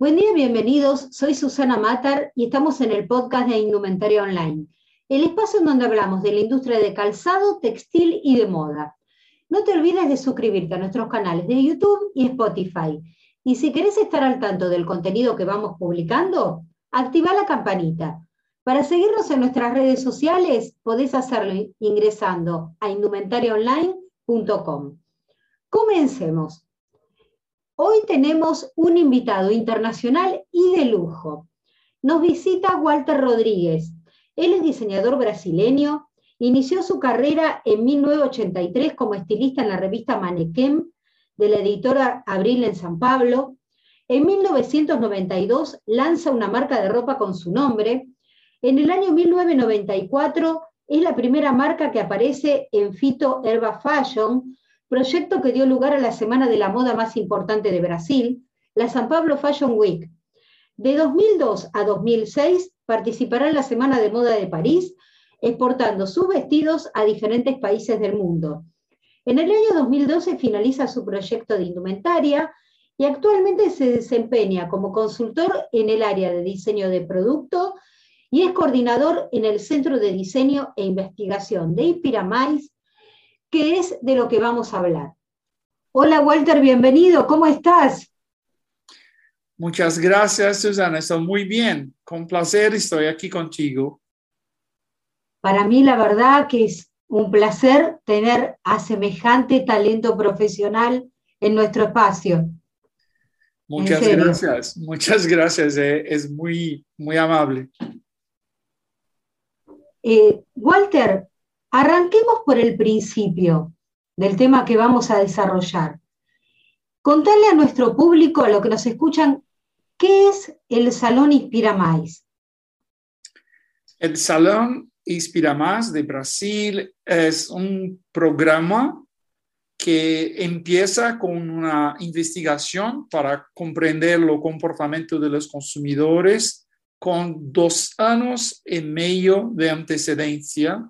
Buen día, bienvenidos. Soy Susana Matar y estamos en el podcast de Indumentaria Online, el espacio en donde hablamos de la industria de calzado, textil y de moda. No te olvides de suscribirte a nuestros canales de YouTube y Spotify. Y si querés estar al tanto del contenido que vamos publicando, activa la campanita. Para seguirnos en nuestras redes sociales, podés hacerlo ingresando a indumentariaonline.com. Comencemos. Hoy tenemos un invitado internacional y de lujo. Nos visita Walter Rodríguez. Él es diseñador brasileño. Inició su carrera en 1983 como estilista en la revista Manequem de la editora Abril en San Pablo. En 1992 lanza una marca de ropa con su nombre. En el año 1994 es la primera marca que aparece en Fito Herba Fashion, proyecto que dio lugar a la semana de la moda más importante de Brasil, la San Pablo Fashion Week. De 2002 a 2006 participará en la Semana de Moda de París, exportando sus vestidos a diferentes países del mundo. En el año 2012 finaliza su proyecto de indumentaria y actualmente se desempeña como consultor en el área de diseño de producto y es coordinador en el Centro de Diseño e Investigación de Inspiramais que es de lo que vamos a hablar. Hola Walter, bienvenido, ¿cómo estás? Muchas gracias, Susana, estoy muy bien, con placer estoy aquí contigo. Para mí la verdad que es un placer tener a semejante talento profesional en nuestro espacio. Muchas gracias, muchas gracias, eh, es muy, muy amable. Eh, Walter, Arranquemos por el principio del tema que vamos a desarrollar. Contarle a nuestro público, a los que nos escuchan, ¿qué es el Salón Inspira Más? El Salón Inspira Más de Brasil es un programa que empieza con una investigación para comprender los comportamientos de los consumidores con dos años y medio de antecedencia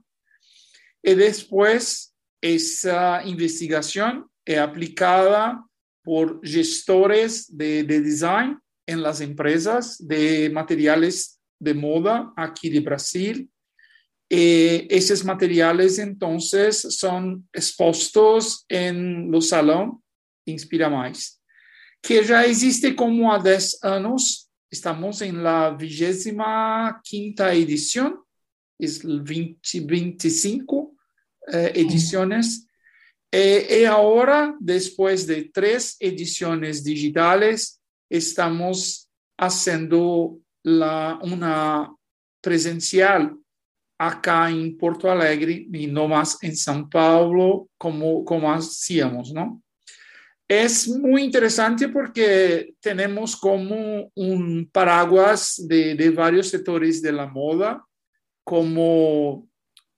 y después esa investigación es aplicada por gestores de, design en las empresas de materiales de moda aquí de Brasil. Y esos materiales entonces son expuestos en los salón Inspira Más, que ya existe como a 10 años. Estamos en la vigésima quinta edición, es el 2025 eh, ediciones. Eh, y ahora, después de tres ediciones digitales, estamos haciendo la, una presencial acá en Porto Alegre y no más en San Paulo como, como hacíamos, ¿no? Es muy interesante porque tenemos como un paraguas de, de varios sectores de la moda, como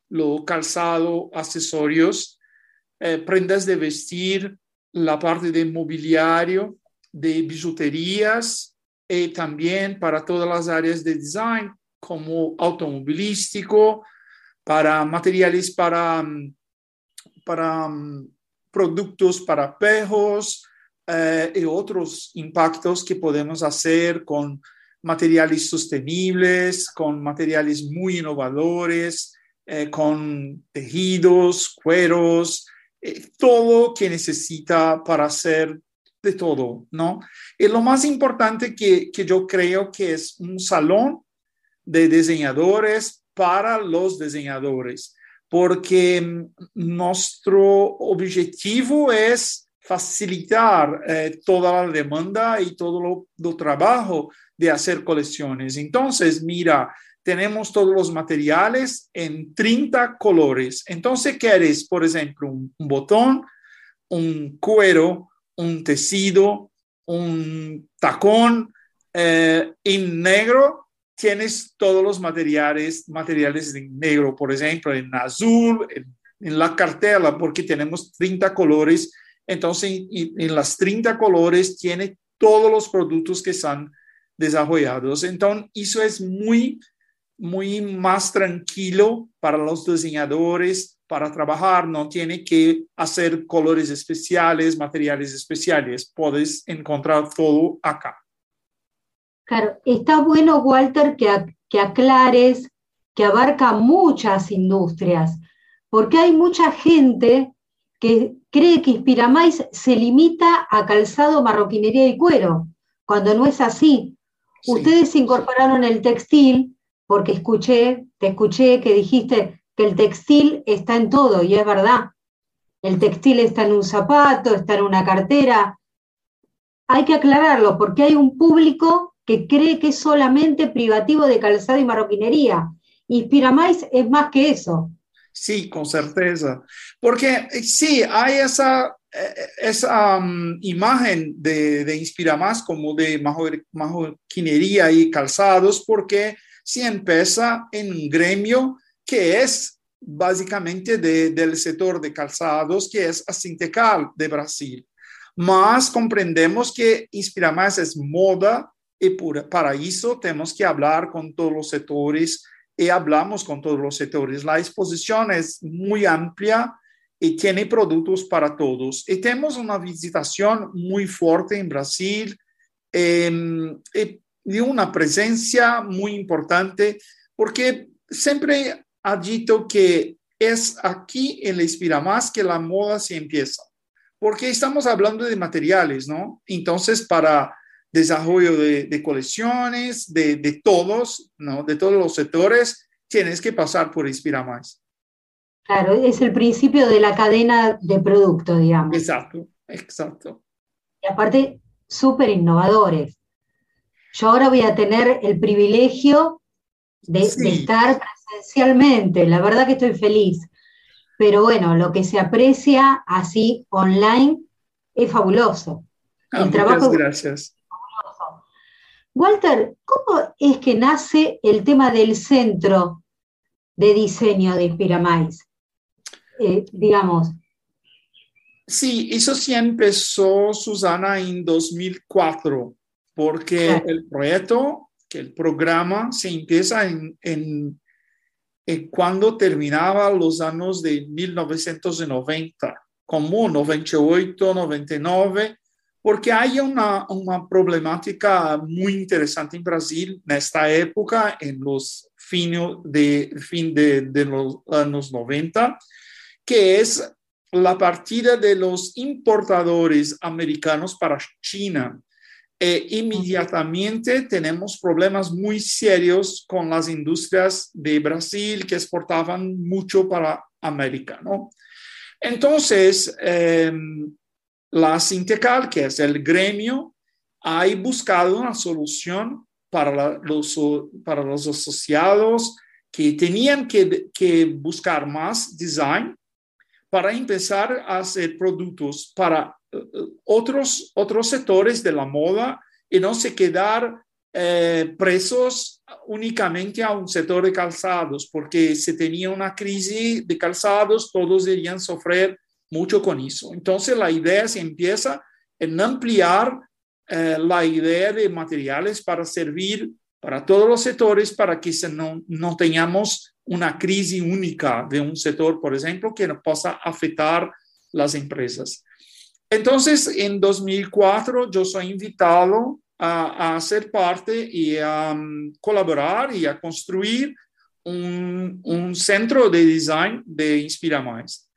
lo calzado, accesorios, eh, prendas de vestir, la parte de mobiliario, de bijuterías y también para todas las áreas de design como automovilístico, para materiales para, mm, para mm, productos para perros eh, y otros impactos que podemos hacer con materiales sostenibles, con materiales muy innovadores, eh, con tejidos, cueros, eh, todo que necesita para hacer de todo, ¿no? Y lo más importante que, que yo creo que es un salón de diseñadores para los diseñadores, porque mm, nuestro objetivo es facilitar eh, toda la demanda y todo lo, lo, trabajo de hacer colecciones. Entonces, mira, tenemos todos los materiales en 30 colores. Entonces, quieres, por ejemplo, un, botón, un cuero, un tejido, un tacón eh, en negro, tienes todos los materiales, materiales en negro, por ejemplo, en azul, en, la cartela, porque tenemos 30 colores. Entonces, en, en las 30 colores tiene todos los productos que están desarrollados. Entonces, eso es muy muy más tranquilo para los diseñadores para trabajar, no tiene que hacer colores especiales, materiales especiales, puedes encontrar todo acá. Claro, está bueno, Walter, que, que aclares que abarca muchas industrias, porque hay mucha gente que cree que Inspiramais se limita a calzado, marroquinería y cuero, cuando no es así. Ustedes incorporaron el textil porque escuché, te escuché que dijiste que el textil está en todo y es verdad. El textil está en un zapato, está en una cartera. Hay que aclararlo porque hay un público que cree que es solamente privativo de calzado y marroquinería. Inspiramais es más que eso. Sí, con certeza. Porque eh, sí, hay esa, esa um, imagen de, de Inspira Más como de majoquinería y calzados, porque si empieza en un gremio que es básicamente del sector de calzados, que es Asintecal de Brasil. Mas comprendemos que Inspira Más es moda y para eso tenemos que hablar con todos los sectores y hablamos con todos los sectores. La exposición es muy amplia y tiene productos para todos. Y tenemos una visitación muy fuerte en Brasil em, y una presencia muy importante porque siempre ha dicho que es aquí en la Inspira Más que la moda se empieza, porque estamos hablando de materiales, ¿no? Entonces, para desarrollo de, colecciones, de, todos, ¿no? de todos los sectores, tienes que pasar por Inspira Más. Claro, es el principio de la cadena de producto, digamos. Exacto, exacto. Y aparte, súper innovadores. Yo ahora voy a tener el privilegio de, de, estar presencialmente. La verdad que estoy feliz. Pero bueno, lo que se aprecia así online es fabuloso. Ah, el trabajo gracias. Walter, ¿cómo es que nace el tema del centro de diseño de Inspiramais? Eh, digamos. Sí, eso sí empezó, Susana, en 2004, porque el proyecto, que el programa se empieza en, en, en, cuando terminaba los años de 1990, como 98, 99, porque hay una, una problemática muy interesante en Brasil en esta época, en los fines de, fin de, de los años 90, que es la partida de los importadores americanos para China. E inmediatamente tenemos problemas muy serios con las industrias de Brasil que exportaban mucho para América, ¿no? Entonces, eh, la Sintecal, que es el gremio, ha buscado una solución para, los, para los asociados que tenían que, que buscar más design para empezar a hacer productos para eh, otros, otros sectores de la moda y no se quedar eh, presos únicamente a un sector de calzados, porque si tenía una crisis de calzados, todos deberían sufrir mucho con eso. Entonces la idea se empieza en ampliar eh, la idea de materiales para servir para todos los sectores, para que no, no tengamos una crisis única de un sector, por ejemplo, que pueda afectar las empresas. Entonces, en 2004 yo soy invitado a, a ser parte y a um, colaborar y a construir un, un, centro de design de Inspira Más.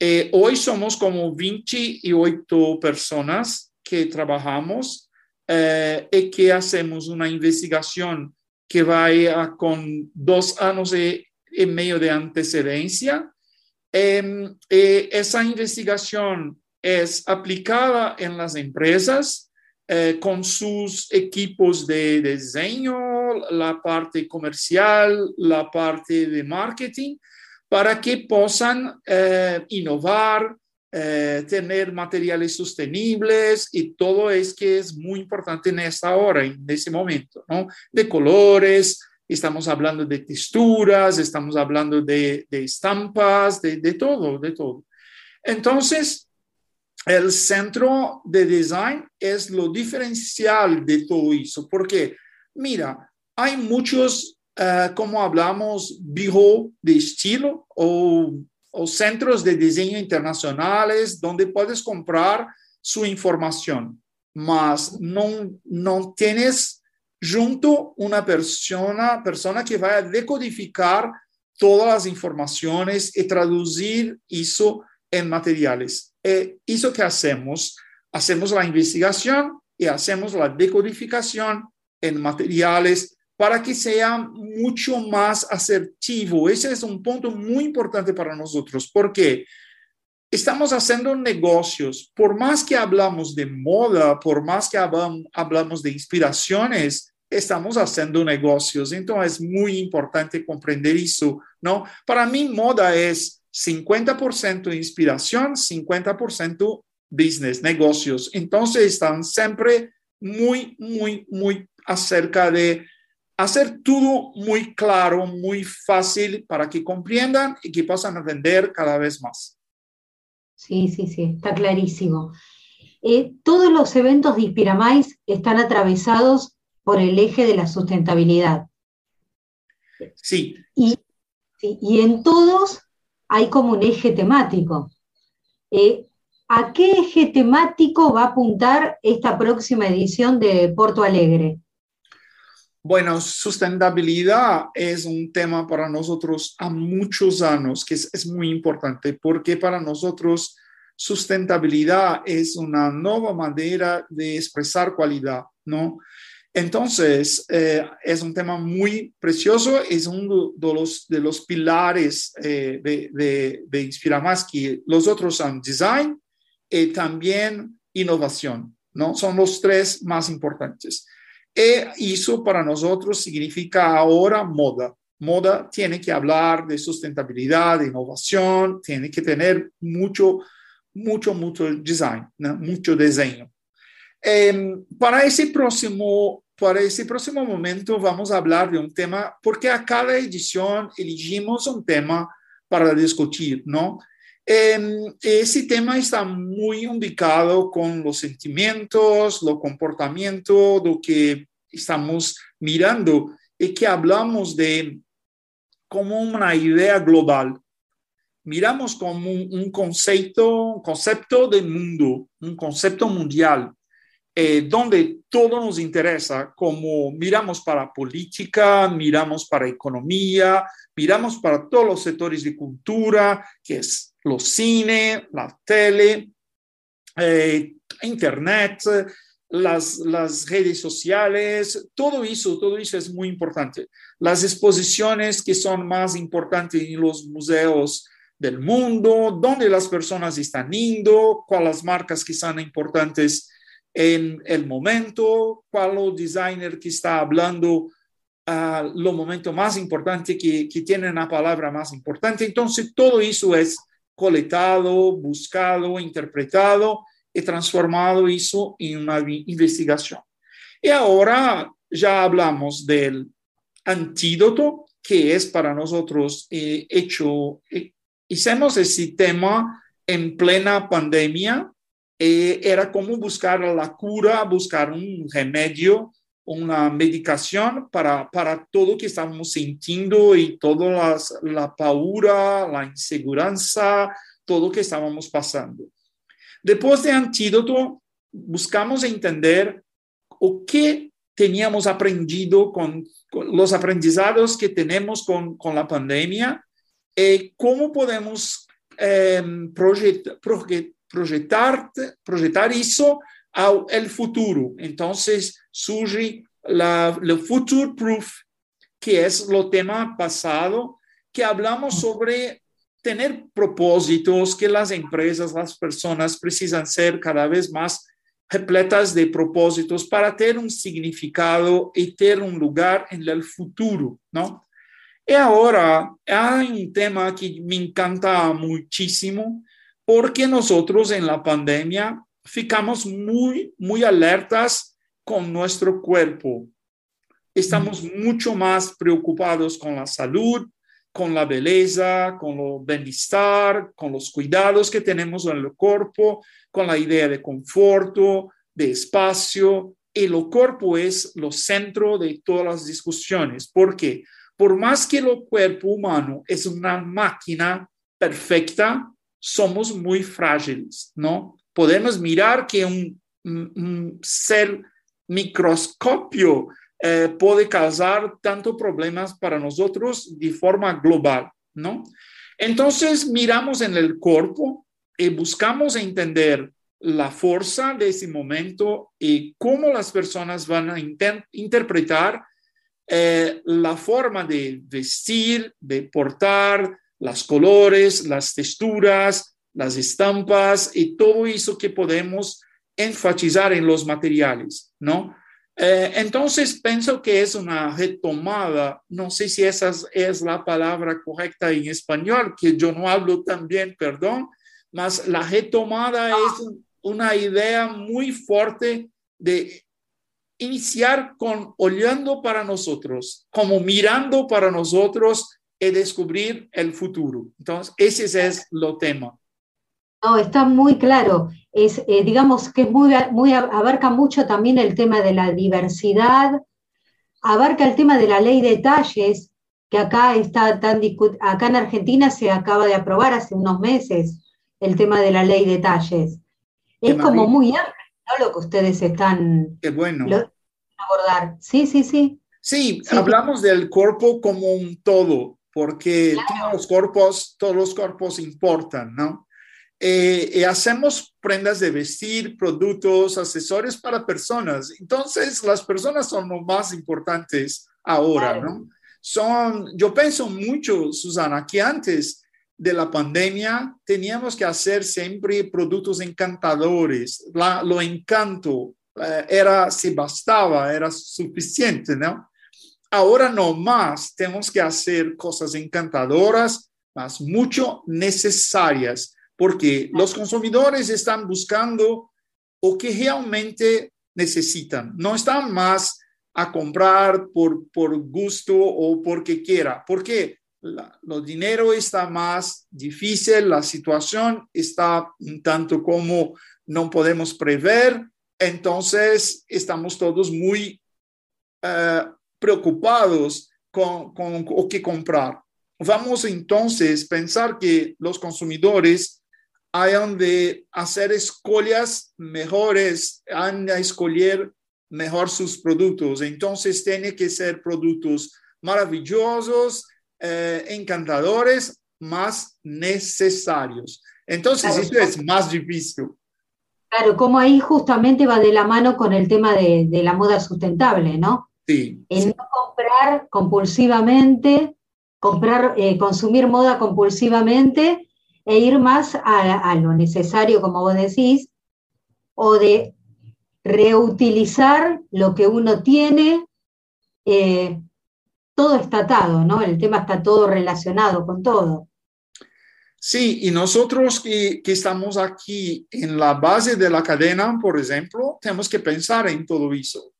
Eh, hoy somos como 28 personas que trabajamos eh, y que hacemos una investigación que va con dos años y, medio de antecedencia. Em, eh, esa investigación es aplicada en las empresas con sus equipos de diseño, la parte comercial, la parte de marketing, para que puedan eh, innovar, eh, tener materiales sostenibles y todo es que es muy importante en esta hora, en ese momento. De colores, estamos hablando de texturas, estamos hablando de, de estampas, de, de, todo, de todo. Entonces, el centro de design es lo diferencial de todo eso, porque mira, hay muchos uh, como hablamos, bureau de estilo o, o, centros de diseño internacionales donde puedes comprar su información, mas no, no tienes junto una persona, persona que va a decodificar todas las informaciones y traducir eso en materiales. E eso que hacemos, hacemos la investigación y hacemos la decodificación en materiales para que sea mucho más asertivo. Ese es un punto muy importante para nosotros, porque estamos haciendo negocios. Por más que hablamos de moda, por más que hablamos de inspiraciones, estamos haciendo negocios. Entonces es muy importante comprender eso, ¿no? Para mí, moda es 50% inspiración, 50% business, negocios. Entonces están siempre muy, muy, muy acerca de hacer todo muy claro, muy fácil para que comprendan y que puedan vender cada vez más. Sí, sí, sí, está clarísimo. Eh, todos los eventos de Inspiramais están atravesados por el eje de la sustentabilidad. Sí. Y, y en todos hay como un eje temático. Eh, ¿A qué eje temático va a apuntar esta próxima edición de Porto Alegre? Bueno, sustentabilidad es un tema para nosotros a muchos años, que es, muy importante, porque para nosotros sustentabilidad es una nueva manera de expresar cualidad, ¿no? Entonces, eh, es un tema muy precioso, es uno de los, de los pilares eh, de, de, de Inspira que los otros son design y también innovación, ¿no? Son los tres más importantes. Y eso para nosotros significa ahora moda. Moda tiene que hablar de sustentabilidad, de innovación, tiene que tener mucho, mucho, mucho design, mucho diseño. Em, para, ese próximo, para ese próximo momento vamos a hablar de un tema, porque a cada edición elegimos un tema para discutir, ¿no? Em, ese tema está muy ubicado con los sentimientos, lo comportamiento, lo que estamos mirando y que hablamos de como una idea global. Miramos como un, concepto, un concepto de mundo, un concepto mundial, eh, donde todo nos interesa, como miramos para política, miramos para economía, miramos para todos los sectores de cultura, que es los cine, la tele, eh, internet, las, redes sociales, todo eso, todo eso es muy importante. Las exposiciones que son más importantes en los museos del mundo, dónde las personas están yendo, cuáles marcas que son importantes en el momento, cuál el designer que está hablando uh, lo momento más importante, que, que tiene una palabra más importante. Entonces, todo eso es coletado, buscado, interpretado transformado eso en una investigación. Y ahora ya hablamos del antídoto, que es para nosotros eh, hecho, eh, hicimos ese tema en plena pandemia, eh, era como buscar la cura, buscar un remedio una medicación para, para todo que estamos sintiendo y toda la paura, la inseguranza, todo que estábamos pasando. Después de antídoto, buscamos entender o qué teníamos aprendido con, los aprendizados que tenemos con, la pandemia eh, cómo podemos proyectar, proyectar, proyectar eso al futuro. Entonces surge la, el future proof, que es lo tema pasado, que hablamos sobre tener propósitos, que las empresas, las personas precisan ser cada vez más repletas de propósitos para tener un significado y tener un lugar en el futuro, ¿no? Y ahora hay un tema que me encanta muchísimo, porque nosotros en la pandemia ficamos muy, muy alertas con nuestro cuerpo. Estamos mucho más preocupados con la salud, con la belleza, con el bienestar, con los cuidados que tenemos en el cuerpo, con la idea de conforto, de espacio. Y el cuerpo es lo centro de todas las discusiones. porque Por más que el cuerpo humano es una máquina perfecta, somos muy frágiles, ¿no? podemos mirar que un, un ser microscopio eh, puede causar tanto problemas para nosotros de forma global, ¿no? Entonces miramos en el cuerpo y buscamos entender la fuerza de ese momento y cómo las personas van a interpretar eh, la forma de vestir, de portar, las colores, las texturas, las estampas y todo eso que podemos enfatizar en los materiales, ¿no? Eh, entonces, pienso que es una retomada, no sé si esa es la palabra correcta en español, que yo no hablo tan bien, perdón, mas la retomada es una idea muy fuerte de iniciar con olhando para nosotros, como mirando para nosotros y descubrir el futuro. Entonces, ese es lo tema. No, está muy claro. Es, eh, digamos que es muy, muy, abarca mucho también el tema de la diversidad, abarca el tema de la ley de talles, que acá está tan acá en Argentina se acaba de aprobar hace unos meses el tema de la ley de talles. Es como muy amplio lo que ustedes están Qué bueno. abordar. Sí, sí, sí. Sí, hablamos del cuerpo como un todo, porque todos los cuerpos, todos los cuerpos importan, ¿no? Eh, y hacemos prendas de vestir, productos, accesorios para personas. Entonces, las personas son lo más importantes ahora, ¿no? Son, yo pienso mucho, Susana, que antes de la pandemia teníamos que hacer siempre productos encantadores. lo encanto eh, era, si bastaba, era suficiente, ¿no? Ahora no más, tenemos que hacer cosas encantadoras, más mucho necesarias porque los consumidores están buscando o que realmente necesitan, no están más a comprar por, por gusto o porque quiera, porque el dinero está más difícil, la situación está un tanto como no podemos prever, entonces estamos todos muy eh, preocupados con, con o qué comprar. Vamos entonces a pensar que los consumidores hayan de hacer escolhas mejores, han de escoger mejor sus productos. Entonces, tiene que ser productos maravillosos, eh, encantadores, más necesarios. Entonces, eso es más difícil. Claro, como ahí justamente va de la mano con el tema de, la moda sustentable, ¿no? Sí. En no comprar compulsivamente, comprar, eh, consumir moda compulsivamente e ir más a, lo necesario, como vos decís, o de reutilizar lo que uno tiene, eh, todo está atado, ¿no? El tema está todo relacionado con todo. Sí, y nosotros que, estamos aquí en la base de la cadena, por ejemplo, tenemos que pensar en todo eso.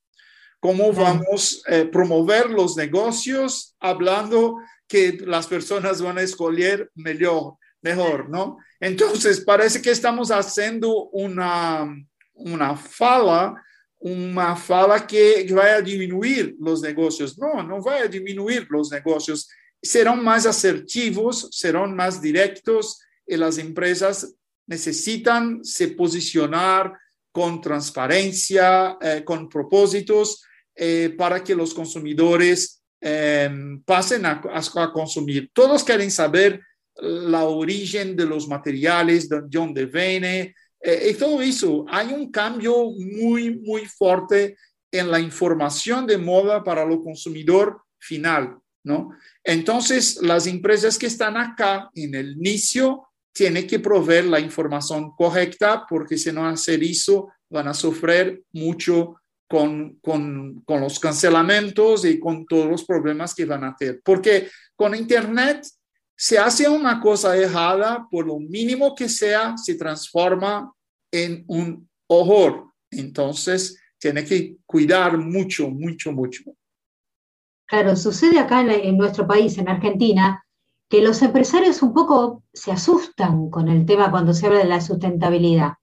¿Cómo vamos a eh, promover los negocios hablando que las personas van a escoger mejor? Mejor, ¿no? Entonces, parece que estamos haciendo una, una fala, una fala que va a disminuir los negocios. No, no va a disminuir los negocios. Serán más asertivos, serán más directos y las empresas necesitan se posicionar con transparencia, eh, con propósitos, eh, para que los consumidores eh, pasen a, a, consumir. Todos quieren saber la origen de los materiales, de dónde viene, eh, y todo eso. Hay un cambio muy, muy fuerte en la información de moda para el consumidor final, ¿no? Entonces, las empresas que están acá en el inicio tienen que proveer la información correcta porque si no hacer eso van a sufrir mucho con, con, con, los cancelamientos y con todos los problemas que van a tener. Porque con Internet se hace una cosa errada, por lo mínimo que sea, se transforma en un horror. Entonces, tiene que cuidar mucho, mucho, mucho. Claro, sucede acá en, nuestro país, en Argentina, que los empresarios un poco se asustan con el tema cuando se habla de la sustentabilidad.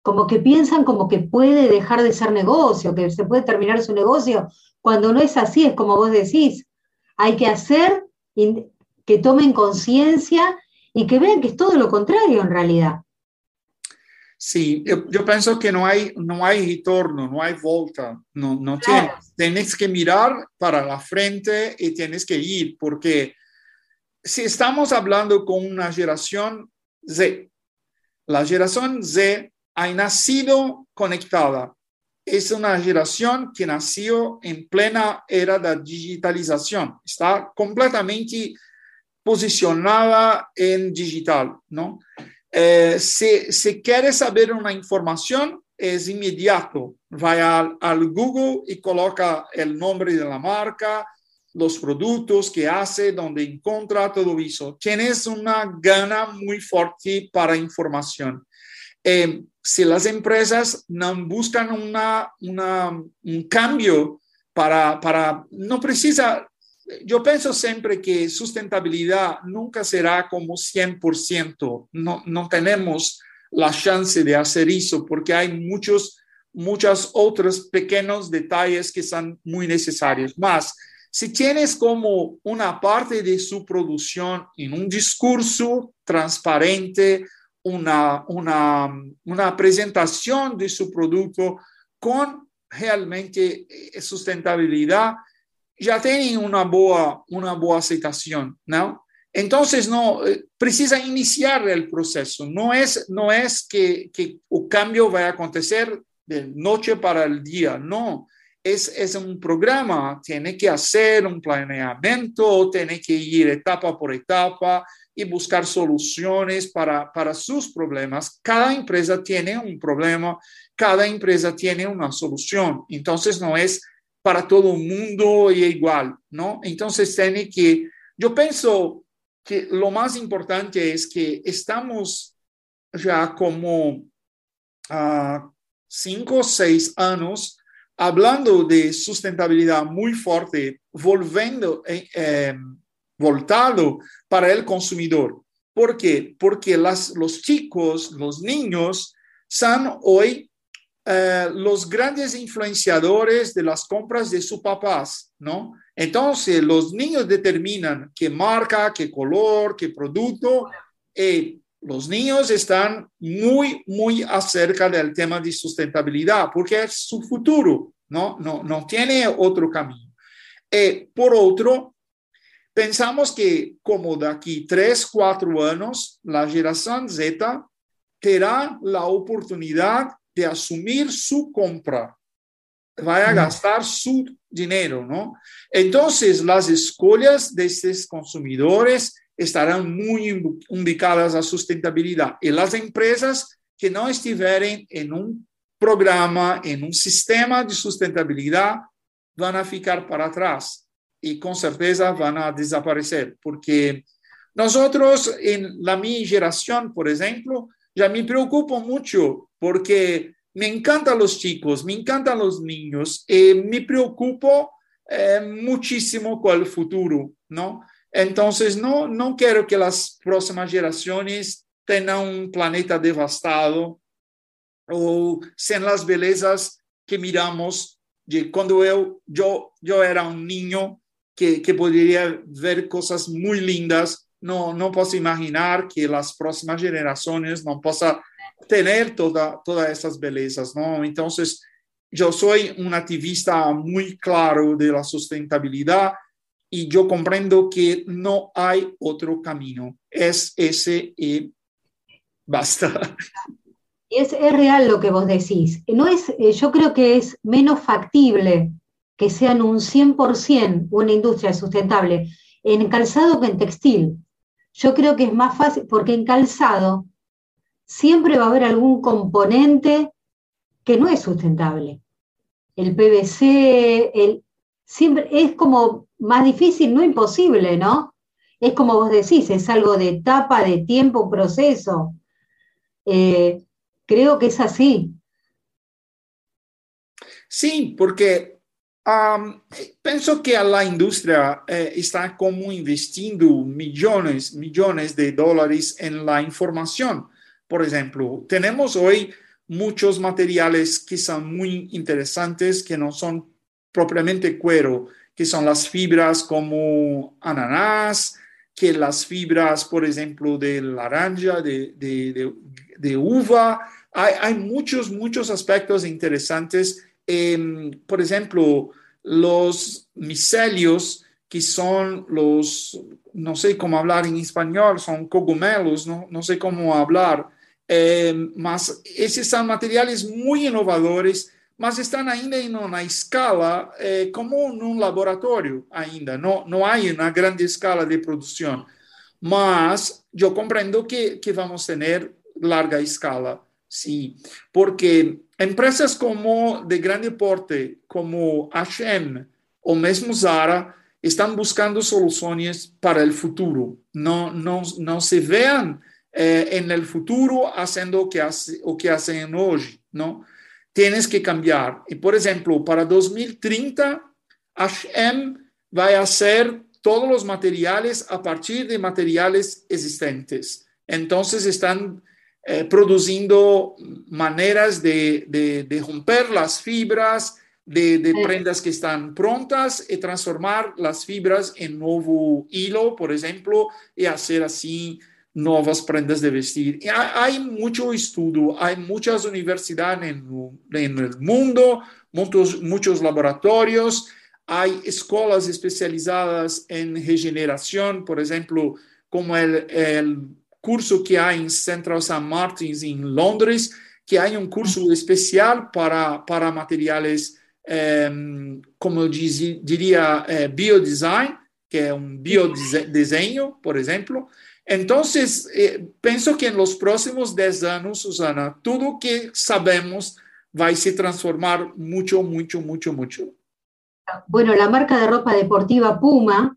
Como que piensan como que puede dejar de ser negocio, que se puede terminar su negocio, cuando no es así, es como vos decís. Hay que hacer que tomen conciencia y que vean que es todo lo contrario en realidad. Sí, yo, yo, pienso que no hay, no hay retorno, no hay vuelta, no, no tienes. Tienes que mirar para la frente y tienes que ir, porque si estamos hablando con una generación Z, la generación Z ha nacido conectada. Es una generación que nació en plena era de digitalización. Está completamente posicionada en digital, ¿no? Eh, si, si quiere saber una información, es inmediato. Va al, al, Google y coloca el nombre de la marca, los productos que hace, donde encuentra todo eso. Tienes una gana muy fuerte para información. Eh, si las empresas no buscan una, una, un cambio para, para, no precisa, yo pienso siempre que sustentabilidad nunca será como 100%, no, no tenemos la chance de hacer eso porque hay muchos, muchos otros pequeños detalles que son muy necesarios. Más, si tienes como una parte de su producción en un discurso transparente, una, una, una presentación de su producto con realmente eh, sustentabilidad, ya tienen una boa, una boa aceptación, ¿no? Entonces, no, eh, precisa iniciar el proceso. No es, no es que, que el cambio a acontecer de noche para el día, no. Es, es un programa, tiene que hacer un planeamiento, tiene que ir etapa por etapa y buscar soluciones para, para sus problemas. Cada empresa tiene un problema, cada empresa tiene una solución. Entonces, no es para todo el mundo y igual, ¿no? Entonces tiene que, yo pienso que lo más importante es que estamos ya como uh, cinco o seis años hablando de sustentabilidad muy fuerte, volviendo, eh, eh, voltado para el consumidor. ¿Por qué? Porque las, los chicos, los niños, son hoy eh, los grandes influenciadores de las compras de sus papás, ¿no? Entonces, los niños determinan qué marca, qué color, qué producto, y los niños están muy, muy acerca del tema de sustentabilidad, porque es su futuro, ¿no? No, no tiene otro camino. Y por otro, pensamos que como de aquí tres, cuatro años, la generación Z tendrá la oportunidad de asumir su compra, va a gastar su dinero, ¿no? Entonces, las escolhas de estos consumidores estarán muy ubicadas a sustentabilidad y las empresas que no estuvieran en un programa, en un sistema de sustentabilidad, van a ficar para atrás y con certeza van a desaparecer, porque nosotros en la mi generación, por ejemplo, ya me preocupo mucho porque me encantan los chicos, me encantan los niños y me preocupo eh, muchísimo con el futuro, ¿no? Entonces, no, no quiero que las próximas generaciones tengan un planeta devastado o sean las bellezas que miramos de cuando yo, yo, yo era un niño que, que podría ver cosas muy lindas no, no puedo imaginar que las próximas generaciones no puedan tener toda, todas esas bellezas, ¿no? Entonces, yo soy un activista muy claro de la sustentabilidad y yo comprendo que no hay otro camino, es ese y basta. Es, es real lo que vos decís. No es, eh, yo creo que es menos factible que sean un 100% una industria sustentable en calzado que en textil. Yo creo que es más fácil, porque en calzado siempre va a haber algún componente que no es sustentable. El PVC, el, siempre es como más difícil, no imposible, ¿no? Es como vos decís, es algo de etapa, de tiempo, proceso. Eh, creo que es así. Sí, porque Um, penso que a indústria eh, está como investindo millones, millones de dólares en la información. Por ejemplo, tenemos hoy muchos materiales que son muy interesantes, que no son propiamente cuero, que son las fibras como ananás, que las fibras, por ejemplo, de naranja, de, de, de, de uva, hay, muchos, muchos aspectos interesantes. Em, por ejemplo, los micelios, que son los, no sé cómo hablar en español, son cogumelos, no, no sé cómo hablar, eh, mas esos son materiales muy innovadores, mas están ainda en una escala eh, como en un laboratorio ainda, no, no hay una grande escala de producción, mas yo comprendo que, que vamos a tener larga escala, sí, porque empresas como de grande porte, como H&M o mesmo Zara, están buscando soluciones para el futuro. No, no, no se vean eh, en el futuro haciendo o que, hace, o que hacen hoy, ¿no? Tienes que cambiar. Y por ejemplo, para 2030, H&M va a hacer todos los materiales a partir de materiales existentes. Entonces están eh, produciendo maneras de, de, de romper las fibras, de, prendas que están prontas y transformar las fibras en nuevo hilo, por ejemplo, y hacer así nuevas prendas de vestir. hay, mucho estudio, hay muchas universidades en, el mundo, muchos, muchos laboratorios, hay escuelas especializadas en regeneración, por ejemplo, como el, el curso que hay en Central St. Martins en Londres, que hay un curso especial para, para materiales Em, como diz, diría, eh, biodesign, que es un biodiseño, por ejemplo. Entonces, eh, pienso que en los próximos 10 años, Susana, todo que sabemos va a se transformar mucho, mucho, mucho, mucho. Bueno, la marca de ropa deportiva Puma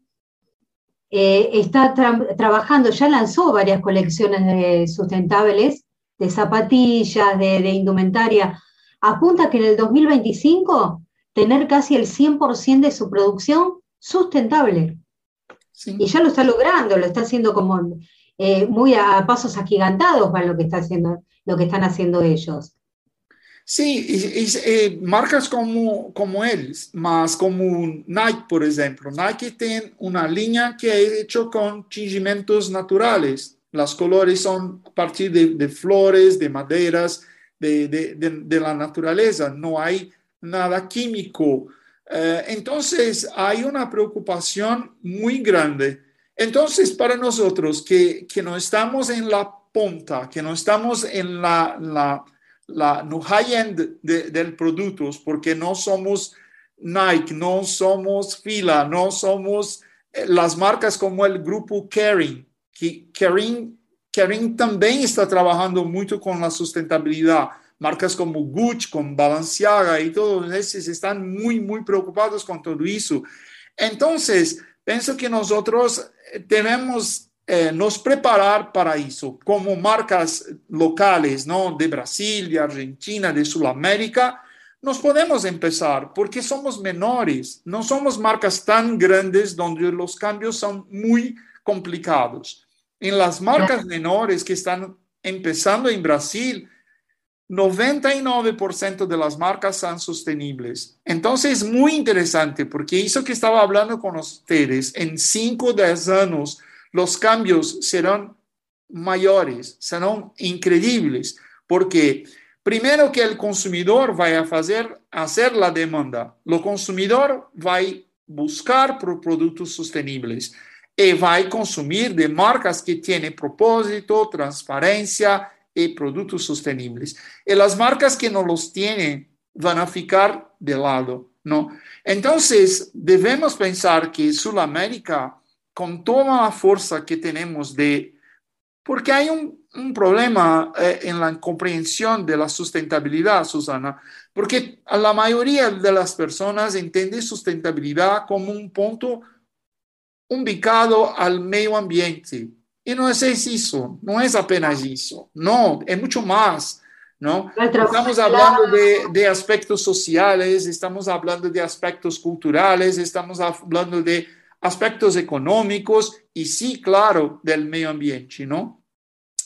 eh, está trabajando, ya lanzó varias colecciones sustentables de zapatillas, de, de indumentaria apunta que en el 2025 tener casi el 100% de su producción sustentable. Y ya lo está logrando, lo está haciendo como eh, muy a pasos agigantados para lo que, está haciendo, lo que están haciendo ellos. Sí, y, eh, marcas como, como él, más como Nike, por ejemplo. Nike tiene una línea que es hecho con tingimentos naturales. Los colores son a partir de, de flores, de maderas, de, la naturaleza, no hay nada químico. Eh, entonces hay una preocupación muy grande. Entonces, para nosotros que, que no estamos en la punta, que no estamos en la, la, la no high-end del producto, porque no somos Nike, no somos Fila, no somos eh, las marcas como el grupo Kering, que Kering Kering también está trabajando mucho con la sustentabilidad. Marcas como Gucci, con Balenciaga y todos esos están muy, muy preocupados con todo eso. Entonces, pienso que nosotros debemos eh, nos preparar para eso, como marcas locales, ¿no? De Brasil, de Argentina, de Sudamérica, nos podemos empezar porque somos menores, no somos marcas tan grandes donde los cambios son muy complicados. En las marcas menores que están empezando en Brasil, 99% de las marcas son sostenibles. Entonces, es muy interesante porque eso que estaba hablando con ustedes, en 5 o 10 años, los cambios serán mayores, serán increíbles, porque primero que el consumidor va a hacer, la demanda, el consumidor va a buscar por productos sostenibles y va a consumir de marcas que tienen propósito, transparencia y productos sostenibles. Y las marcas que no los tienen van a ficar de lado, ¿no? Entonces, debemos pensar que Sudamérica, con toda la fuerza que tenemos de... Porque hay un, un problema eh, en la comprensión de la sustentabilidad, Susana, porque la mayoría de las personas entiende sustentabilidad como un punto ubicado al medio ambiente. Y no es eso, no es apenas eso, no, es mucho más. ¿no? Estamos hablando de, de, aspectos sociales, estamos hablando de aspectos culturales, estamos hablando de aspectos económicos y sí, claro, del medio ambiente, ¿no?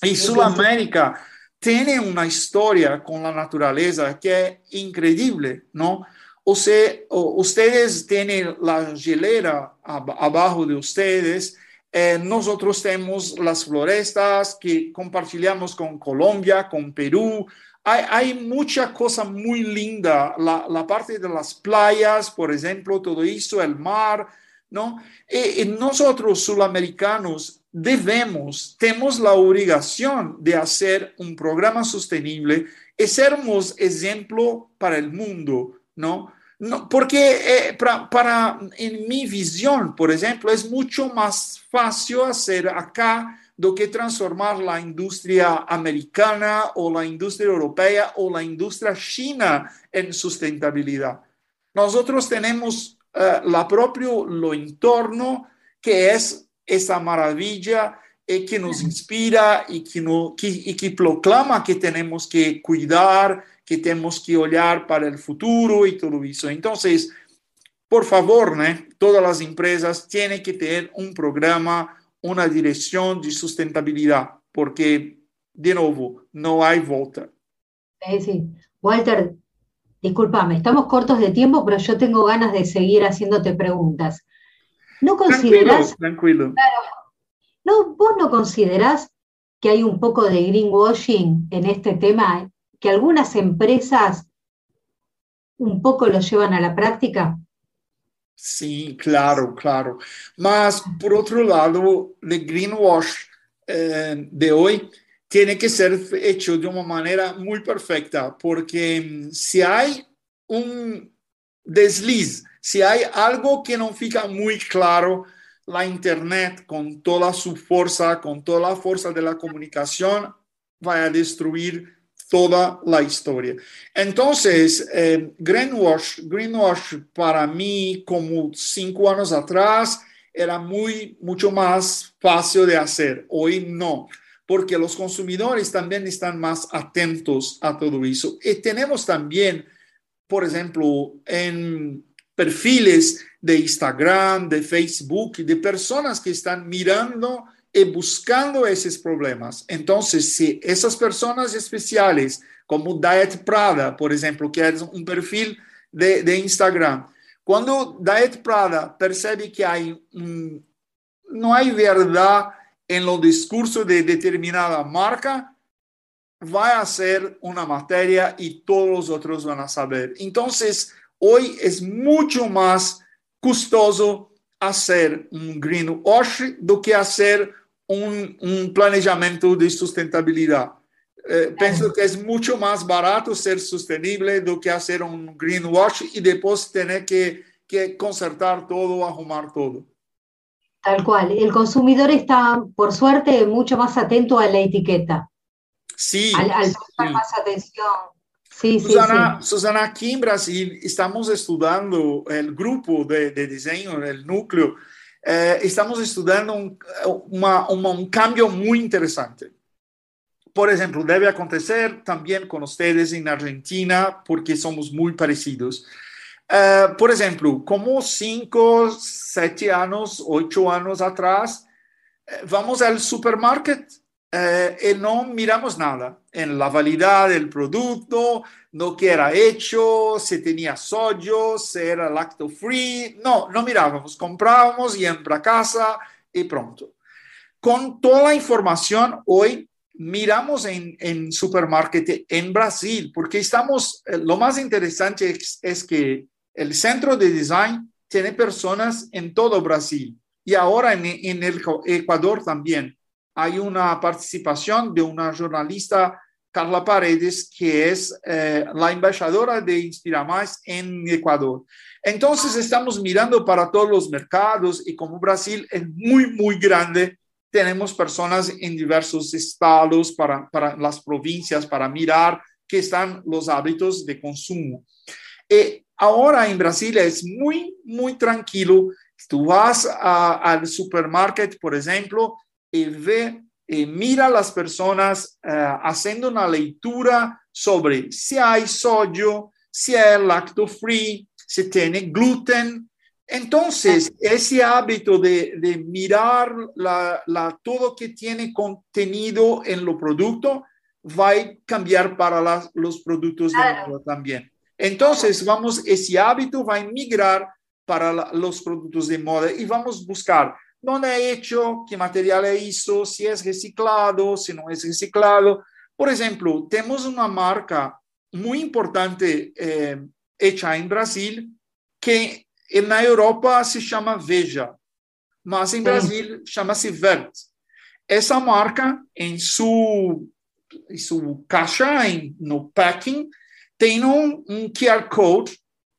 Y Sudamérica tiene una historia con la naturaleza que es increíble, ¿no? O sea, ustedes tienen la gelera abajo de ustedes, eh, nosotros tenemos las florestas que compartilhamos con Colombia, con Perú, hay, hay mucha cosa muy linda, la, la, parte de las playas, por ejemplo, todo eso, el mar, ¿no? Y, y nosotros, sudamericanos, debemos, tenemos la obligación de hacer un programa sostenible y sermos ejemplo para el mundo, ¿no? no porque eh, para, para, en mi visión, por ejemplo, es mucho más fácil hacer acá do que transformar la industria americana o la industria europea o la industria china en sustentabilidad. Nosotros tenemos uh, la propio lo entorno que es esa maravilla y que nos inspira y que, no, que, y que proclama que tenemos que cuidar, que tenemos que olhar para el futuro y todo eso. Entonces, por favor, ¿no? todas las empresas tienen que tener un programa, una dirección de sustentabilidad, porque, de nuevo, no hay vuelta. Sí, sí. Walter, discúlpame, estamos cortos de tiempo, pero yo tengo ganas de seguir haciéndote preguntas. ¿No consideras... Tranquilo, tranquilo. ¿no, ¿Vos no considerás que hay un poco de greenwashing en este tema, que algunas empresas un poco lo llevan a la práctica? Sí, claro, claro. Mas, por otro lado, el greenwash eh, de hoy tiene que ser hecho de una manera muy perfecta, porque mm, si hay un desliz, si hay algo que no fica muy claro, la Internet con toda su fuerza, con toda la fuerza de la comunicación, va a destruir toda la historia. Entonces, eh, greenwash, greenwash para mí como cinco años atrás era muy, mucho más fácil de hacer. Hoy no, porque los consumidores también están más atentos a todo eso. Y tenemos también, por ejemplo, en perfiles de Instagram, de Facebook, de personas que están mirando y buscando esos problemas. Entonces, si esas personas especiales, como Diet Prada, por ejemplo, que es un perfil de, Instagram, cuando Diet Prada percebe que hay no hay verdad en los discursos de determinada marca, va a hacer una materia y todos los otros van a saber. Entonces, hoy es mucho más costoso hacer un greenwash do que hacer un, un planejamento de sustentabilidad. Eh, pienso que es mucho más barato ser sostenible do que hacer un greenwash y después tener que, que concertar todo, arrumar todo. Tal cual. El consumidor está, por suerte, mucho más atento a la etiqueta. Sí. Al, al prestar sí. más atención. Sí, Susana, sí. Susana, aquí en Brasil estamos estudiando el grupo de, de diseño, el núcleo, eh, estamos estudiando un, un cambio muy interesante. Por ejemplo, debe acontecer también con ustedes en Argentina porque somos muy parecidos. Uh, por exemplo, como cinco, sete anos, oito anos atrás, vamos ao supermarket uh, e não miramos nada em la validade do produto, no que era hecho, se tinha sódio, se era lacto free, não, não mirávamos, comprávamos, íamos para casa e pronto. Com toda a informação, hoje miramos em, em supermarket em Brasil, porque estamos, lo mais interessante é, é que el centro de design tiene personas en todo Brasil y ahora en, el Ecuador también. Hay una participación de una jornalista, Carla Paredes, que es eh, la embajadora de Inspira Más en Ecuador. Entonces estamos mirando para todos los mercados y como Brasil es muy, muy grande, tenemos personas en diversos estados para, para las provincias para mirar qué están los hábitos de consumo. Y Ahora en Brasil es muy, muy tranquilo. Tú vas a, al supermarket, por ejemplo, y ve, y mira a las personas uh, haciendo una lectura sobre si hay sodio, si es lacto free, si tiene gluten. Entonces, ese hábito de, de mirar la, la, todo que tiene contenido en los productos va a cambiar para las, los productos de también. Entonces, vamos, ese hábito va a migrar para la, los productos de moda y vamos a buscar dónde ha hecho, qué material hizo, si es reciclado, si no es reciclado, Por ejemplo, tenemos una marca muy importante eh, hecha en Brasil que en Europa se llama Veja, mas en Brasil llama-se Vert. Esa marca en su, en su caixa, en no packing, tiene un, un QR code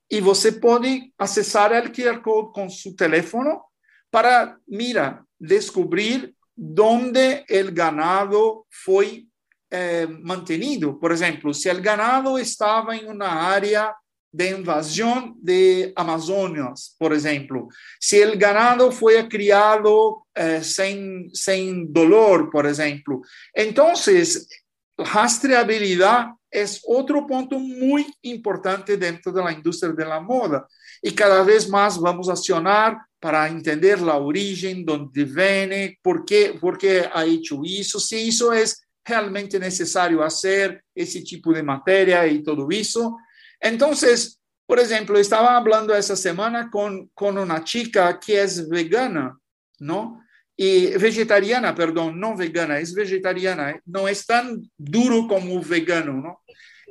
y você puede accesar el QR code con su teléfono para, mira, descubrir dónde el ganado fue eh, mantenido. Por ejemplo, si el ganado estaba en una área de invasión de Amazonias, por ejemplo, si el ganado fue criado eh, sin dolor, por ejemplo, entonces rastreabilidad es otro punto muy importante dentro de la industria de la moda. Y cada vez más vamos a accionar para entender la origen, dónde viene, por qué, por qué ha hecho eso, si eso es realmente necesario hacer ese tipo de materia y todo eso. Entonces, por ejemplo, estaba hablando esa semana con, con una chica que es vegana, ¿no? Y vegetariana, perdón, no vegana, es vegetariana, ¿eh? no es tan duro como vegano, ¿no?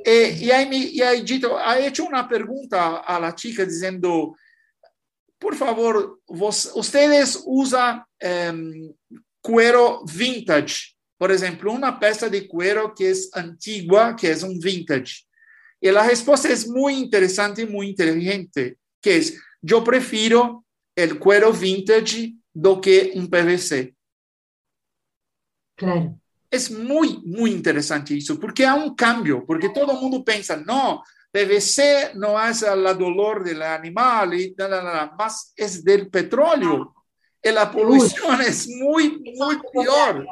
Eh, y, ahí, y ahí Gito, ha hecho una pregunta a la chica diciendo, por favor, vos, ustedes usan um, cuero vintage, por ejemplo, una pieza de cuero que es antigua, que es un vintage. Y la respuesta es muy interesante y muy inteligente, que es, yo prefiero el cuero vintage do que un PVC. Claro. Es muy, muy interesante eso, porque hay un cambio, porque todo el mundo piensa, no, PVC no es la dolor del animal, y más es del petróleo. Y la polución es muy, muy peor.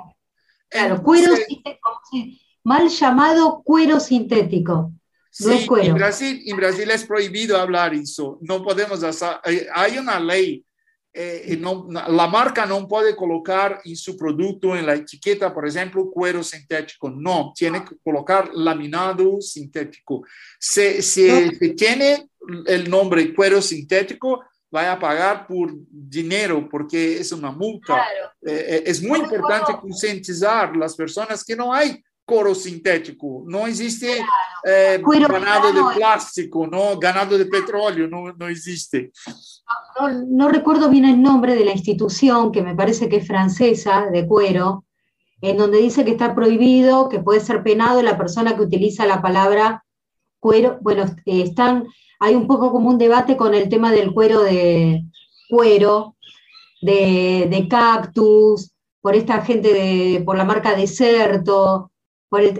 Claro, cuero sintético, mal llamado cuero sintético. No sí, es cuero. En Brasil, en Brasil es prohibido hablar eso. No podemos hacer, hay una ley eh, no, la marca no puede colocar en su producto, en la etiqueta, por ejemplo, cuero sintético. No, tiene que colocar laminado sintético. Si, si tiene el nombre cuero sintético, va a pagar por dinero porque es una multa. Eh, eh, es muy importante concientizar las personas que no hay coro sintético, no existe eh, ganado de plástico, no ganado de petróleo, no, no existe. No, no, recuerdo bien el nombre de la institución, que me parece que es francesa, de cuero, en donde dice que está prohibido, que puede ser penado la persona que utiliza la palabra cuero. Bueno, eh, están, hay un poco como un debate con el tema del cuero de cuero, de, de cactus, por esta gente de, por la marca Deserto,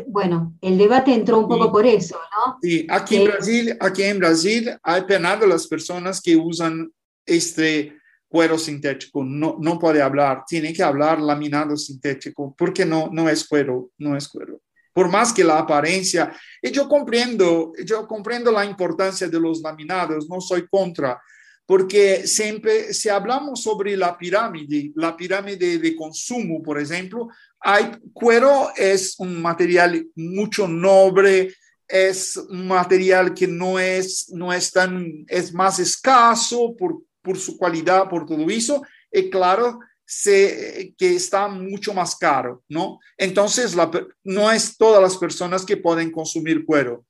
bueno, el debate entró un poco por eso, ¿no? Sí, aquí, en eh, Brasil, aquí en Brasil hay penado a las personas que usan este cuero sintético. No, no puede hablar, tiene que hablar laminado sintético, porque no, no es cuero, no es cuero. Por más que la apariencia, y yo comprendo, yo comprendo la importancia de los laminados, no soy contra, porque siempre, si hablamos sobre la pirámide, la pirámide de consumo, por ejemplo, hay, cuero es un material mucho noble, es un material que no es, no es tan, es más escaso por, por su calidad, por todo eso, y claro, se, que está mucho más caro, ¿no? Entonces, la, no es todas las personas que pueden consumir cuero.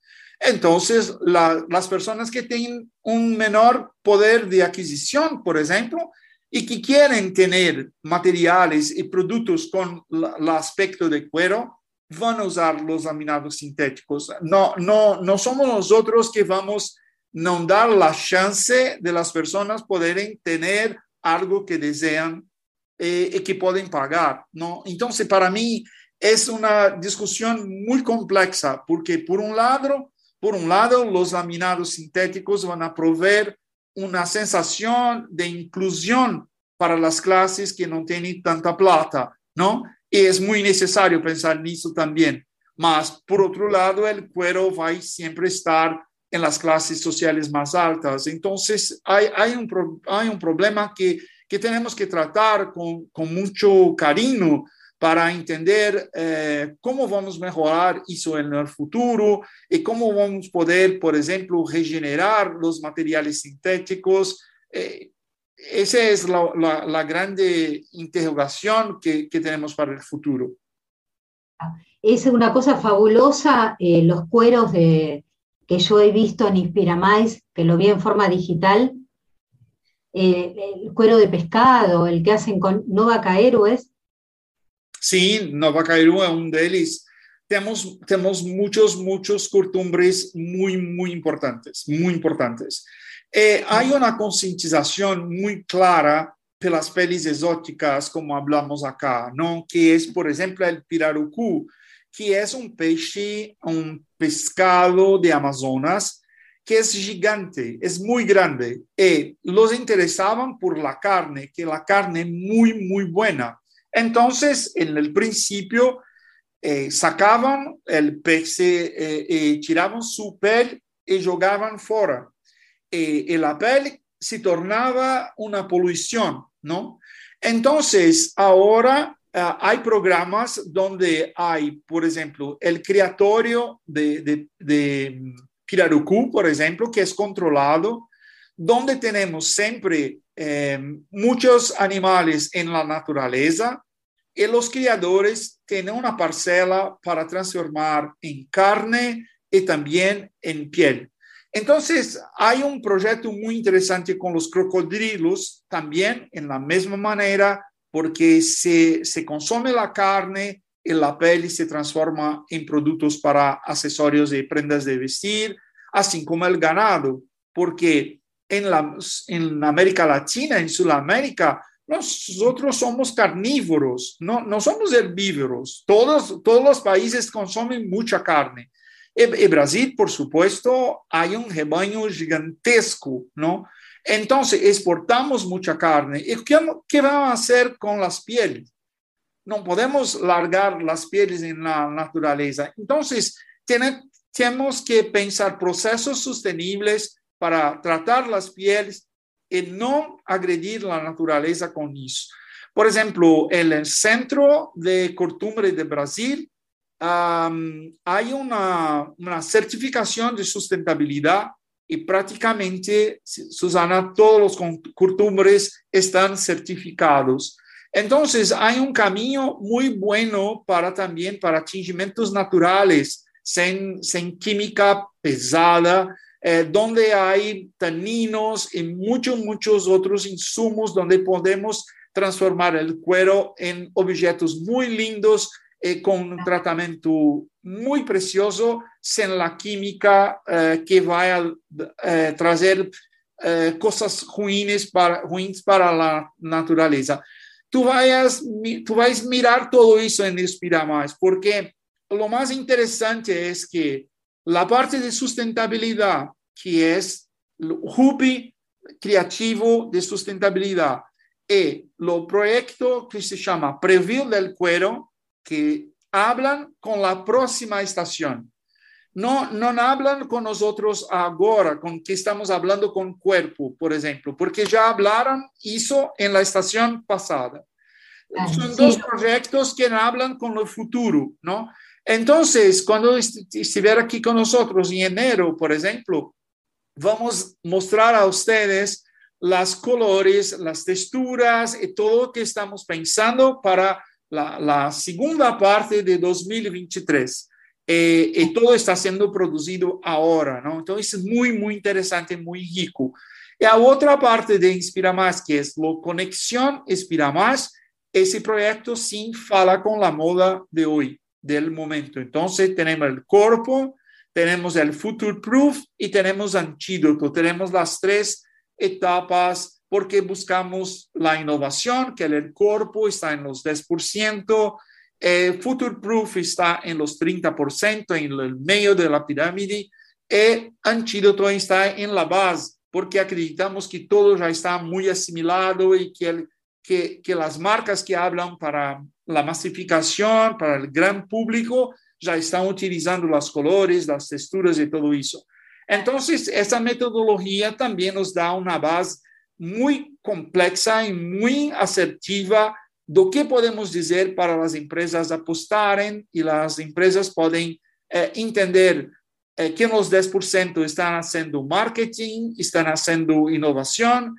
Entonces, las personas que tienen un menor poder de adquisición, por ejemplo, y que quieren tener materiales y productos con el aspecto de cuero, van a usar los laminados sintéticos. No, no, no somos nosotros que vamos a no dar la chance de las personas poderem tener algo que desean eh, y que pueden pagar. ¿no? Entonces, para mí es una discusión muy compleja, porque por un lado, por un lado, los laminados sintéticos van a proveer una sensación de inclusión para las clases que no tienen tanta plata, ¿no? Y es muy necesario pensar en eso también. Mas, por otro lado, el cuero va a siempre estar en las clases sociales más altas. Entonces, hay, hay, un, hay un problema que, que tenemos que tratar con, con mucho cariño para entender eh, cómo vamos a mejorar eso en el futuro y cómo vamos a poder, por ejemplo, regenerar los materiales sintéticos. Eh, esa es la, la, grande interrogación que, tenemos para el futuro. es una cosa fabulosa eh, los cueros que yo he visto en Inspiramais, que lo vi en forma digital, eh, el cuero de pescado, el que hacen con Nova Caerues. Sí, Nova Caeru es un delis. Tenemos, tenemos muchos, muchos costumbres muy, muy importantes, muy importantes. Eh, hay una concientización muy clara de las pelis exóticas, como hablamos acá, ¿no? Que es, por ejemplo, el pirarucú, que es un peixe, un pescado de Amazonas, que es gigante, es muy grande, y los interesaban por la carne, que la carne es muy, muy buena. Entonces, en el principio, eh, sacaban el pez, eh, eh, tiraban su piel y jugaban fuera. y la piel se tornaba una polución, ¿no? Entonces, ahora hay programas donde hay, por ejemplo, el criatorio de, de, de pirarucú, por ejemplo, que es controlado, donde tenemos siempre eh, muchos animales en la naturaleza y los criadores tienen una parcela para transformar en carne y también en piel. Entonces, hay un proyecto muy interesante con los crocodilos, también en la misma manera, porque se, se consume la carne y la piel se transforma en productos para accesorios y prendas de vestir, así como el ganado, porque en, la, en América Latina, en Sudamérica, nosotros somos carnívoros, no, no somos herbívoros. Todos, todos los países consumen mucha carne. En Brasil, por supuesto, hay un rebaño gigantesco, ¿no? Entonces, exportamos mucha carne. ¿Y qué, qué vamos a hacer con las pieles? No podemos largar las pieles en la naturaleza. Entonces, tenemos que pensar procesos sostenibles para tratar las pieles y no agredir la naturaleza con eso. Por ejemplo, en el Centro de Costumbre de Brasil hay una, una certificación de sustentabilidad y prácticamente, Susana, todos los costumbres están certificados. Entonces, hay un camino muy bueno para también para tingimentos naturales, sin, sin química pesada, eh, donde hay taninos y muchos, muchos otros insumos donde podemos transformar el cuero en objetos muy lindos eh, con un tratamiento muy precioso sin la química eh, que va a eh, traer eh, cosas ruines para, ruins para la naturaleza. Tú, vayas, tú vas a mirar todo eso en Inspira Más, porque lo más interesante es que la parte de sustentabilidad, que es el hobby creativo de sustentabilidad, y lo proyecto que se llama Previl del Cuero, que hablan con la próxima estación. No, no hablan con nosotros ahora, con que estamos hablando con cuerpo, por ejemplo, porque ya hablaron eso en la estación pasada. Son dos proyectos que hablan con el futuro, ¿no? Entonces, cuando estiver aquí con nosotros en enero, por ejemplo, vamos a mostrar a ustedes las colores, las texturas y todo lo que estamos pensando para la, segunda parte de 2023. Eh, y todo está siendo producido ahora, ¿no? Entonces es muy, muy interesante, muy rico. Y a otra parte de Inspira Más, que es la conexión Inspira Más, ese proyecto sí fala con la moda de hoy, del momento. Entonces tenemos el cuerpo, tenemos el future proof y tenemos antídoto. Tenemos las tres etapas porque buscamos la innovación, que el cuerpo está en los 10%, eh, Future Proof está en los 30%, en el medio de la pirámide, y Antídoto está en la base, porque acreditamos que todo ya está muy asimilado y que, que las marcas que hablan para la masificación, para el gran público, ya están utilizando los colores, las texturas y todo eso. Entonces, esa metodología también nos da una base muy compleja y muy asertiva do que podemos dizer para as empresas apostarem e as empresas podem eh, entender eh, que nos 10% estão fazendo marketing, estão fazendo inovação,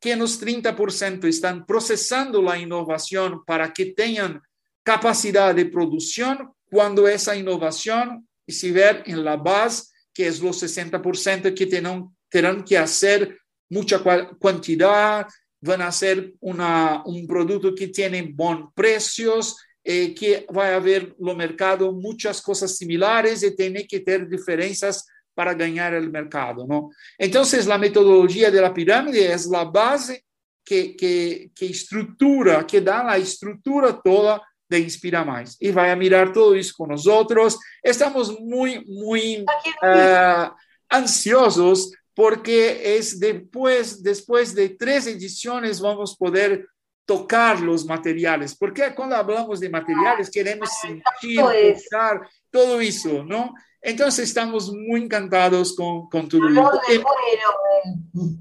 que nos 30% estão processando a inovação para que tenham capacidade de produção cuando esa innovación se ve en la base, que es los 60% que tienen, tendrán que hacer mucha cantidad, van a hacer una, un producto que tiene buenos precios, eh, que va a haber lo mercado muchas cosas similares y tiene que tener diferencias para ganar el mercado, ¿no? Entonces, la metodología de la pirámide es la base que, que, que estructura, que da la estructura toda de Inspira Más. Y vaya a mirar todo eso con nosotros. Estamos muy, muy uh, ansiosos porque es después, después de tres ediciones vamos a poder tocar los materiales, porque cuando hablamos de materiales queremos sentir, tocar, todo eso, ¿no? Entonces estamos muy encantados con, con todo eso.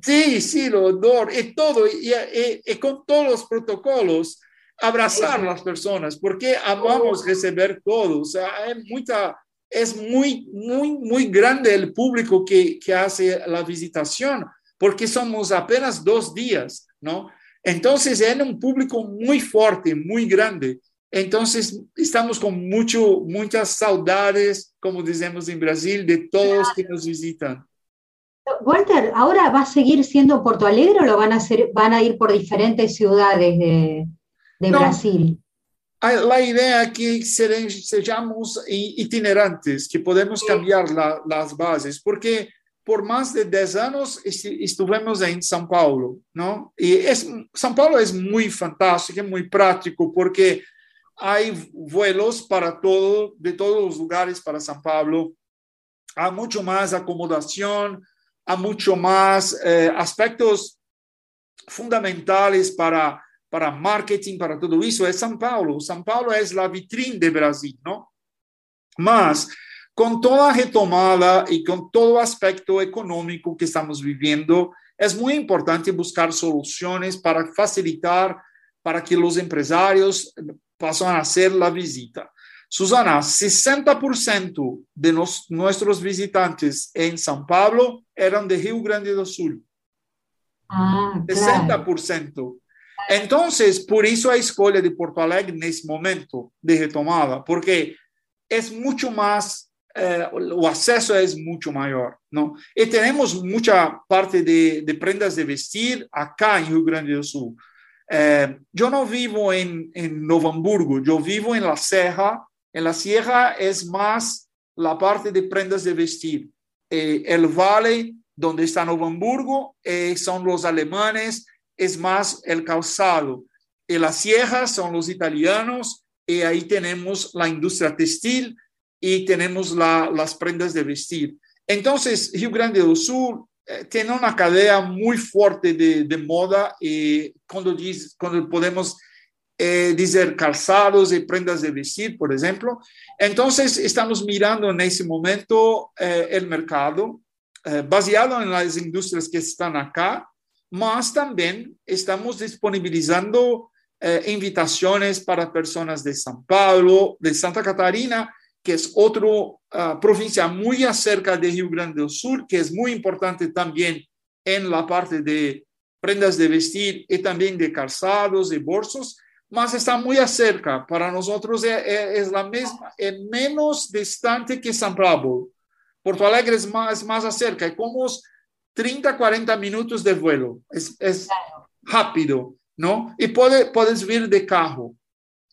Sí, sí, lo odor, y todo, y, y, y, con todos los protocolos, abrazar a las personas, porque amamos recibir todo, o sea, hay mucha es muy, muy, muy grande el público que, que hace la visitación, porque somos apenas dos días, ¿no? Entonces, es un público muy fuerte, muy grande. Entonces, estamos con mucho, muchas saudades, como decimos en Brasil, de todos que nos visitan. Walter, ¿ahora va a seguir siendo Porto Alegre o lo van a, hacer, van a ir por diferentes ciudades de, de no, Brasil? la idea que seamos itinerantes, que podemos cambiar la, las bases, porque por más de 10 años estuvimos en São Paulo, ¿no? Y es, São Paulo es muy fantástico, muy práctico, porque hay vuelos para todo, de todos los lugares para São Paulo, hay mucho más acomodación, hay mucho más eh, aspectos fundamentales para para marketing, para todo eso, es São Paulo. São Paulo es la vitrina de Brasil, ¿no? Mas, con toda retomada y con todo aspecto económico que estamos viviendo, es muy importante buscar soluciones para facilitar para que los empresarios pasen a hacer la visita. Susana, 60% de nos, nuestros visitantes en São Paulo eran de Rio Grande do Sul. Ah, claro. 60%. Entonces, por eso hay escolha de Porto Alegre en ese momento de retomada, porque es mucho más, eh, o acceso es mucho mayor, ¿no? Y tenemos mucha parte de, de prendas de vestir acá en Rio Grande do Sul. Eh, yo no vivo en, en Novo yo vivo en la Sierra. En la Sierra es más la parte de prendas de vestir. Eh, el valle donde está Novo eh, son los alemanes es más el calzado. Y las sierras son los italianos y ahí tenemos la industria textil y tenemos la, las prendas de vestir. Entonces, Rio Grande do Sul eh, tiene una cadena muy fuerte de, de moda y cuando, dice, cuando podemos eh, decir calzados y prendas de vestir, por ejemplo. Entonces, estamos mirando en ese momento eh, el mercado eh, basado en las industrias que están acá mas también estamos disponibilizando eh, invitaciones para personas de São Paulo, de Santa Catarina, que es otra uh, provincia muy acerca de Rio Grande do Sul, que es muy importante también en la parte de prendas de vestir y también de calzados y bolsos, mas está muy acerca. Para nosotros es, es la misma, es menos distante que São Paulo. Porto Alegre es más, más acerca. Es como 30, 40 minutos de vuelo. Es, es rápido, ¿no? Y puede, puedes vir de carro,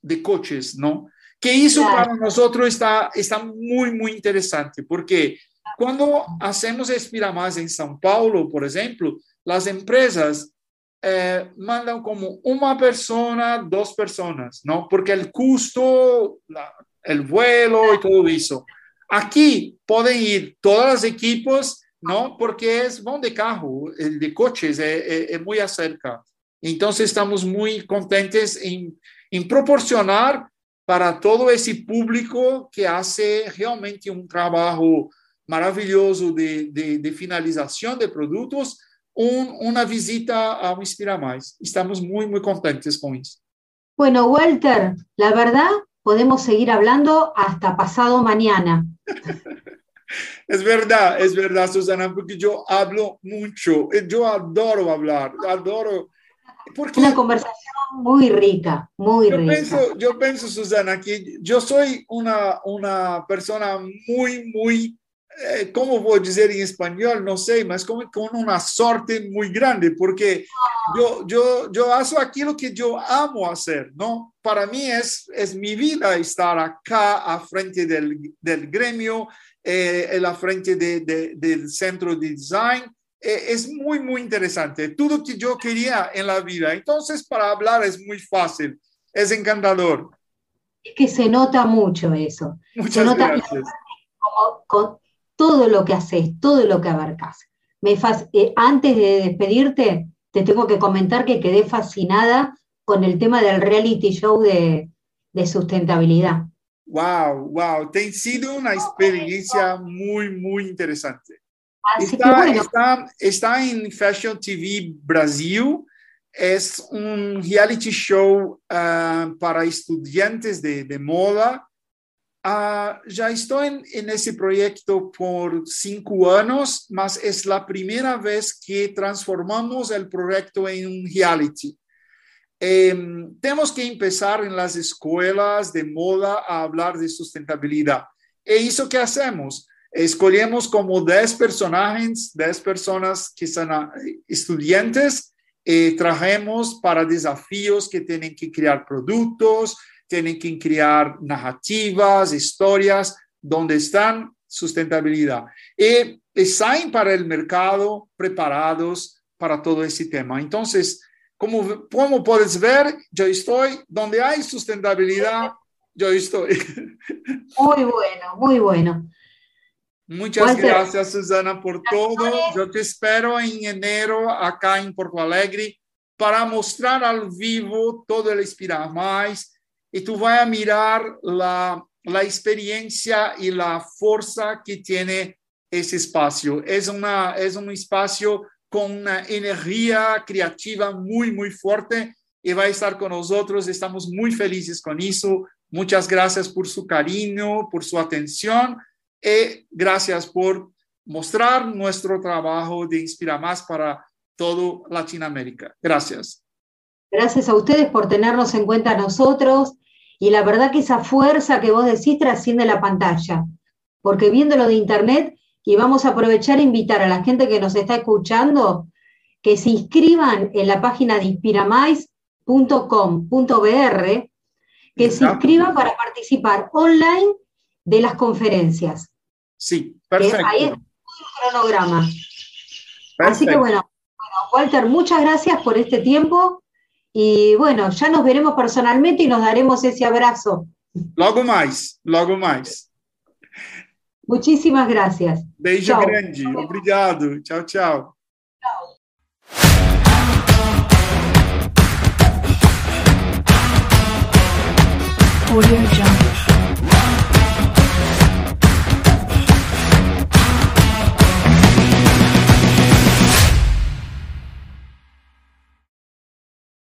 de coches, ¿no? Que claro. para nosotros está, está muy, muy interesante, porque cuando hacemos Expira Más en São Paulo, por ejemplo, las empresas eh, mandan como una persona, dos personas, ¿no? Porque el costo, la, el vuelo y todo eso. Aquí pueden ir todos los equipos ¿no? Porque es vão de carro, de coches, es, es, muy acerca. Entonces estamos muy contentes en, en, proporcionar para todo ese público que hace realmente un trabajo maravilloso de, de, de finalización de productos, un, una visita a Inspira Más. Estamos muy, muy contentes con eso. Bueno, Walter, la verdad, podemos seguir hablando hasta pasado mañana. Es verdad, es verdad, Susana, porque yo hablo mucho. Yo adoro hablar, adoro Porque una conversación muy rica, muy yo rica. Pienso, yo pienso, Susana, que yo soy una, una persona muy, muy, eh, ¿cómo puedo decir en español? No sé, más como con una suerte muy grande, porque yo, yo, yo hago aquello que yo amo hacer, ¿no? Para mí es, es mi vida estar acá a frente del, del gremio, eh, la frente de, de, del centro de design eh, es muy, muy interesante. Todo que yo quería en la vida. Entonces, para hablar es muy fácil, es encantador. Es que se nota mucho eso. Muchas se nota gracias. Como, con todo lo que haces, todo lo que abarcas. Me eh, antes de despedirte, te tengo que comentar que quedé fascinada con el tema del reality show de, de sustentabilidad. Wow, wow, te ha sido una experiencia muy, muy interesante. Así Está, que bueno, está, está en Fashion TV Brasil. Es un reality show ah, para estudiantes de, de moda. Ah, ya estoy en, en ese proyecto por cinco años, mas es la primera vez que transformamos el proyecto en un reality. Em, tenemos que empezar en las escuelas de moda a hablar de sustentabilidad. ¿E eso qué hacemos? Escogemos como 10 personajes, 10 personas que son ah, estudiantes, eh, trajemos para desafíos que tienen que crear productos, tienen que crear narrativas, historias, donde están sustentabilidad. Y, y para el mercado preparados para todo ese tema. Entonces, como, como puedes ver, yo estoy donde hay sustentabilidad, yo estoy. muy bueno, muy bueno. Muchas gracias, Susana, por todo. Yo te espero en enero acá en Porto Alegre para mostrar al vivo todo el Inspirar Más y tú vas a mirar la, la experiencia y la fuerza que tiene ese espacio. Es, una, es un espacio con una energía creativa muy, muy fuerte y va a estar con nosotros. Estamos muy felices con eso. Muchas gracias por su cariño, por su atención y gracias por mostrar nuestro trabajo de Inspira Más para todo Latinoamérica. Gracias. Gracias a ustedes por tenernos en cuenta a nosotros y la verdad que esa fuerza que vos decís trasciende la pantalla, porque viéndolo de internet y vamos a aprovechar e invitar a la gente que nos está escuchando que se inscriban en la página de inspiramais.com.br, que se inscriban para participar online de las conferencias. Sí, perfecto. Ahí está todo el cronograma. Así que bueno, bueno, Walter, muchas gracias por este tiempo y bueno, ya nos veremos personalmente y nos daremos ese abrazo. Logo mais, logo mais. Muchísimas gracias. Beijo Tchau. grande. Obrigado. Tchau, tchau. Audio Jungle.